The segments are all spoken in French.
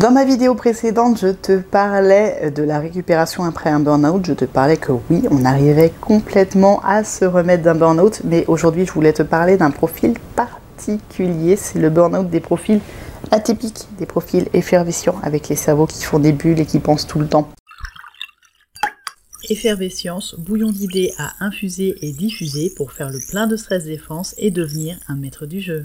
Dans ma vidéo précédente, je te parlais de la récupération après un burn-out. Je te parlais que oui, on arrivait complètement à se remettre d'un burn-out. Mais aujourd'hui, je voulais te parler d'un profil particulier. C'est le burn-out des profils atypiques, des profils effervescents avec les cerveaux qui font des bulles et qui pensent tout le temps. Effervescence, bouillon d'idées à infuser et diffuser pour faire le plein de stress défense et devenir un maître du jeu.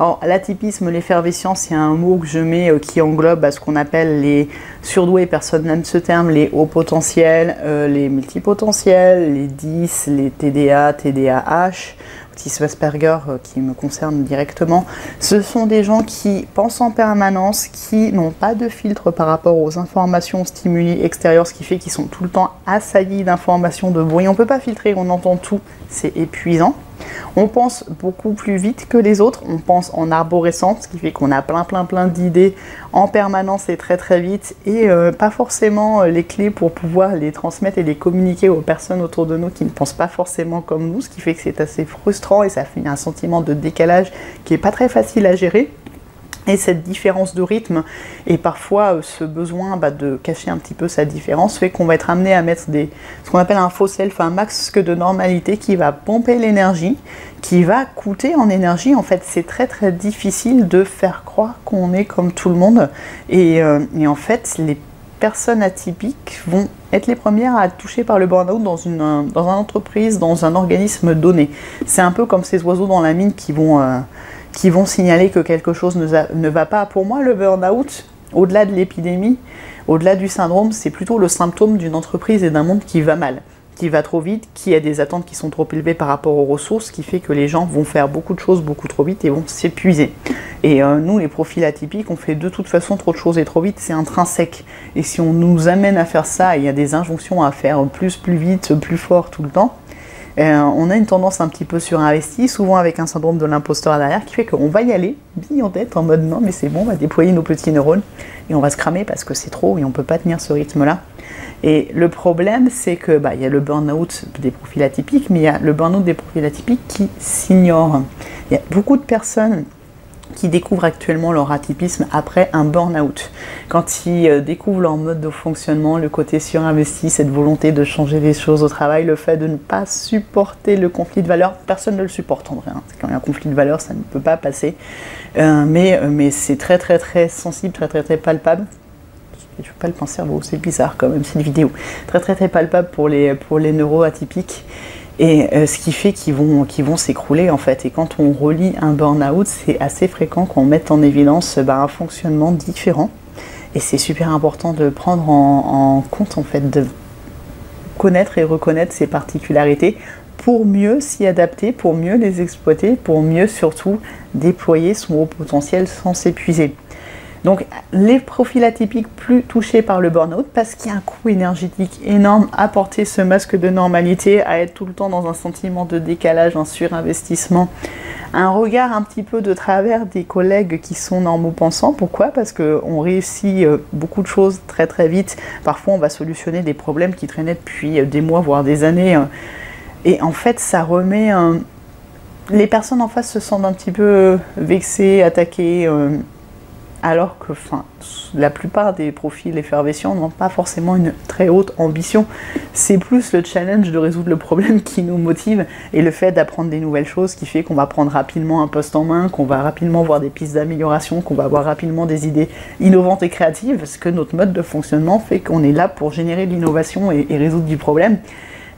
Alors, l'atypisme, l'effervescence, c'est un mot que je mets euh, qui englobe bah, ce qu'on appelle les surdoués, personne n'aime ce terme, les hauts potentiels, euh, les multipotentiels, les 10, les TDA, TDAH, autisme Asperger euh, qui me concerne directement. Ce sont des gens qui pensent en permanence, qui n'ont pas de filtre par rapport aux informations, stimuli extérieurs, ce qui fait qu'ils sont tout le temps assaillis d'informations, de bruit. On ne peut pas filtrer, on entend tout, c'est épuisant. On pense beaucoup plus vite que les autres, on pense en arborescence, ce qui fait qu'on a plein plein plein d'idées en permanence et très très vite, et euh, pas forcément euh, les clés pour pouvoir les transmettre et les communiquer aux personnes autour de nous qui ne pensent pas forcément comme nous, ce qui fait que c'est assez frustrant et ça fait un sentiment de décalage qui est pas très facile à gérer. Et cette différence de rythme et parfois euh, ce besoin bah, de cacher un petit peu sa différence fait qu'on va être amené à mettre ce qu'on appelle un faux self, un max de normalité qui va pomper l'énergie, qui va coûter en énergie. En fait, c'est très très difficile de faire croire qu'on est comme tout le monde. Et, euh, et, en fait, les personnes atypiques vont être les premières à être touchées par le burn-out dans une, dans entreprise, dans un organisme donné. C'est un peu comme ces oiseaux dans la mine qui vont... Euh, qui vont signaler que quelque chose ne, va pas. Pour moi, le burn-out, au-delà de l'épidémie, au-delà du syndrome, c'est plutôt le symptôme d'une entreprise et d'un monde qui va mal, qui va trop vite, qui a des attentes qui sont trop élevées par rapport aux ressources, qui fait que les gens vont faire beaucoup de choses beaucoup trop vite et vont s'épuiser. Et euh, nous, les profils atypiques, on fait de toute façon trop de choses et trop vite, c'est intrinsèque. Et si on nous amène à faire ça, il y a des injonctions à faire plus, plus vite, plus fort tout le temps, euh, on a une tendance un petit peu surinvestie, souvent avec un syndrome de l'imposteur derrière, qui fait qu'on va y aller, bille en tête, en mode non, mais c'est bon, on va déployer nos petits neurones et on va se cramer parce que c'est trop et on peut pas tenir ce rythme-là. Et le problème, c'est que bah, y a le burn-out des profils atypiques, mais il y a le burn-out des profils atypiques qui s'ignorent. Il y a beaucoup de personnes qui découvrent actuellement leur atypisme après un burn-out. Quand ils euh, découvrent leur mode de fonctionnement, le côté surinvesti, cette volonté de changer les choses au travail, le fait de ne pas supporter le conflit de valeurs, personne ne le supporte en vrai. Hein. Quand il y a un conflit de valeurs, ça ne peut pas passer. Euh, mais euh, mais c'est très très très sensible, très très très palpable. Je ne veux pas le penser, c'est bizarre quand même cette vidéo. Très très très palpable pour les, pour les neuroatypiques. Et euh, ce qui fait qu'ils vont, s'écrouler en fait. Et quand on relie un burn-out, c'est assez fréquent qu'on mette en évidence bah, un fonctionnement différent. Et c'est super important de prendre en, compte en fait, de connaître et reconnaître ces particularités pour mieux s'y adapter, pour mieux les exploiter, pour mieux surtout déployer son haut potentiel sans s'épuiser. Donc les profils atypiques plus touchés par le burn-out parce qu'il y a un coût énergétique énorme à porter ce masque de normalité, à être tout le temps dans un sentiment de décalage, un surinvestissement, un regard un petit peu de travers des collègues qui sont normaux pensants. Pourquoi? Parce qu'on réussit euh, beaucoup de choses très très vite. Parfois on va solutionner des problèmes qui traînaient depuis euh, des mois, voire des années. Euh. Et en fait ça remet... Les personnes en face se sentent un petit peu vexées, attaquées alors que la plupart des profils effervescents n'ont pas forcément une très haute ambition. C'est plus le challenge de résoudre le problème qui nous motive et le fait d'apprendre des nouvelles choses qui fait qu'on va prendre rapidement un poste en main, qu'on va rapidement voir des pistes d'amélioration, qu'on va avoir rapidement des idées innovantes et créatives, parce que notre mode de fonctionnement fait qu'on est là pour générer de l'innovation et, résoudre du problème.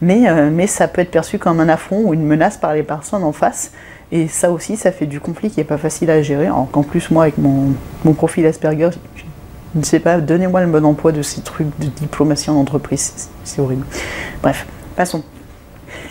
Mais, euh, mais ça peut être perçu comme un affront ou une menace par les personnes en face. Et ça aussi, ça fait du conflit qui n'est pas facile à gérer. En plus, moi, avec mon, profil Asperger, je ne sais pas, donnez-moi le bon emploi de ces trucs de diplomatie en entreprise. C'est horrible. Bref, passons.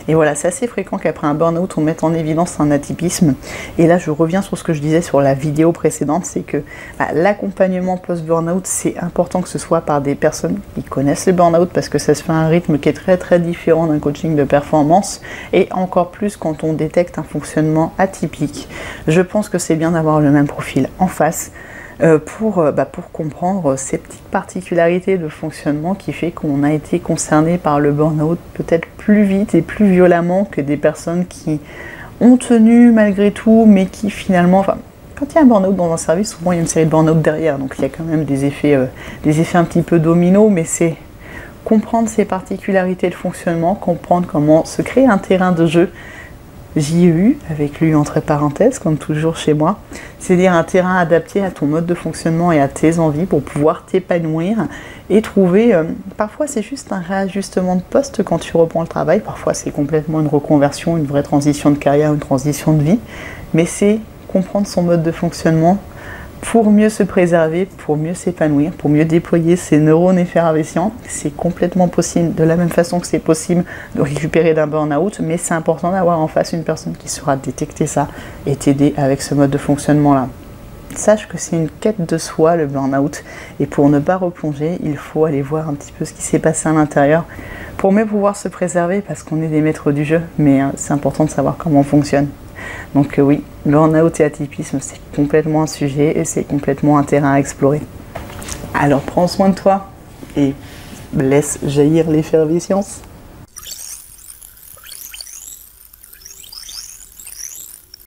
Et voilà, c'est assez fréquent qu'après un burn-out, on mette en évidence un atypisme. Et là, je reviens sur ce que je disais sur la vidéo précédente, c'est que bah, l'accompagnement post-burn-out, c'est important que ce soit par des personnes qui connaissent le burn-out, parce que ça se fait à un rythme qui est très très différent d'un coaching de performance, et encore plus quand on détecte un fonctionnement atypique. Je pense que c'est bien d'avoir le même profil en face pour, euh, bah, pour comprendre ces petites particularités de fonctionnement qui fait qu'on a été concerné par le burn-out peut-être plus vite et plus violemment que des personnes qui ont tenu malgré tout, mais qui finalement, quand il y a un burn-out dans un service, souvent il y a une série de burn-out derrière, donc il y a quand même des effets, euh, des effets un petit peu dominos, mais c'est comprendre ses particularités de fonctionnement, comprendre comment se créer un terrain de jeu JEU, avec lui entre parenthèses, comme toujours chez moi, c'est-à-dire un terrain adapté à ton mode de fonctionnement et à tes envies pour pouvoir t'épanouir et trouver, euh, parfois c'est juste un réajustement de poste quand tu reprends le travail, parfois c'est complètement une reconversion, une vraie transition de carrière, une transition de vie, mais c'est comprendre son mode de fonctionnement pour mieux se préserver, pour mieux s'épanouir, pour mieux déployer ses neurones effervescents. C'est complètement possible, de la même façon que c'est possible de récupérer d'un burn-out, mais c'est important d'avoir en face une personne qui saura détecter ça et t'aider avec ce mode de fonctionnement-là. Sache que c'est une quête de soi, le burn-out, et pour ne pas replonger, il faut aller voir un petit peu ce qui s'est passé à l'intérieur pour mieux pouvoir se préserver parce qu'on est des maîtres du jeu, mais hein, c'est important de savoir comment on fonctionne. Donc euh, oui, burn-out et atypisme, c'est complètement un sujet et c'est complètement un terrain à explorer. Alors prends soin de toi et laisse jaillir l'effervescence.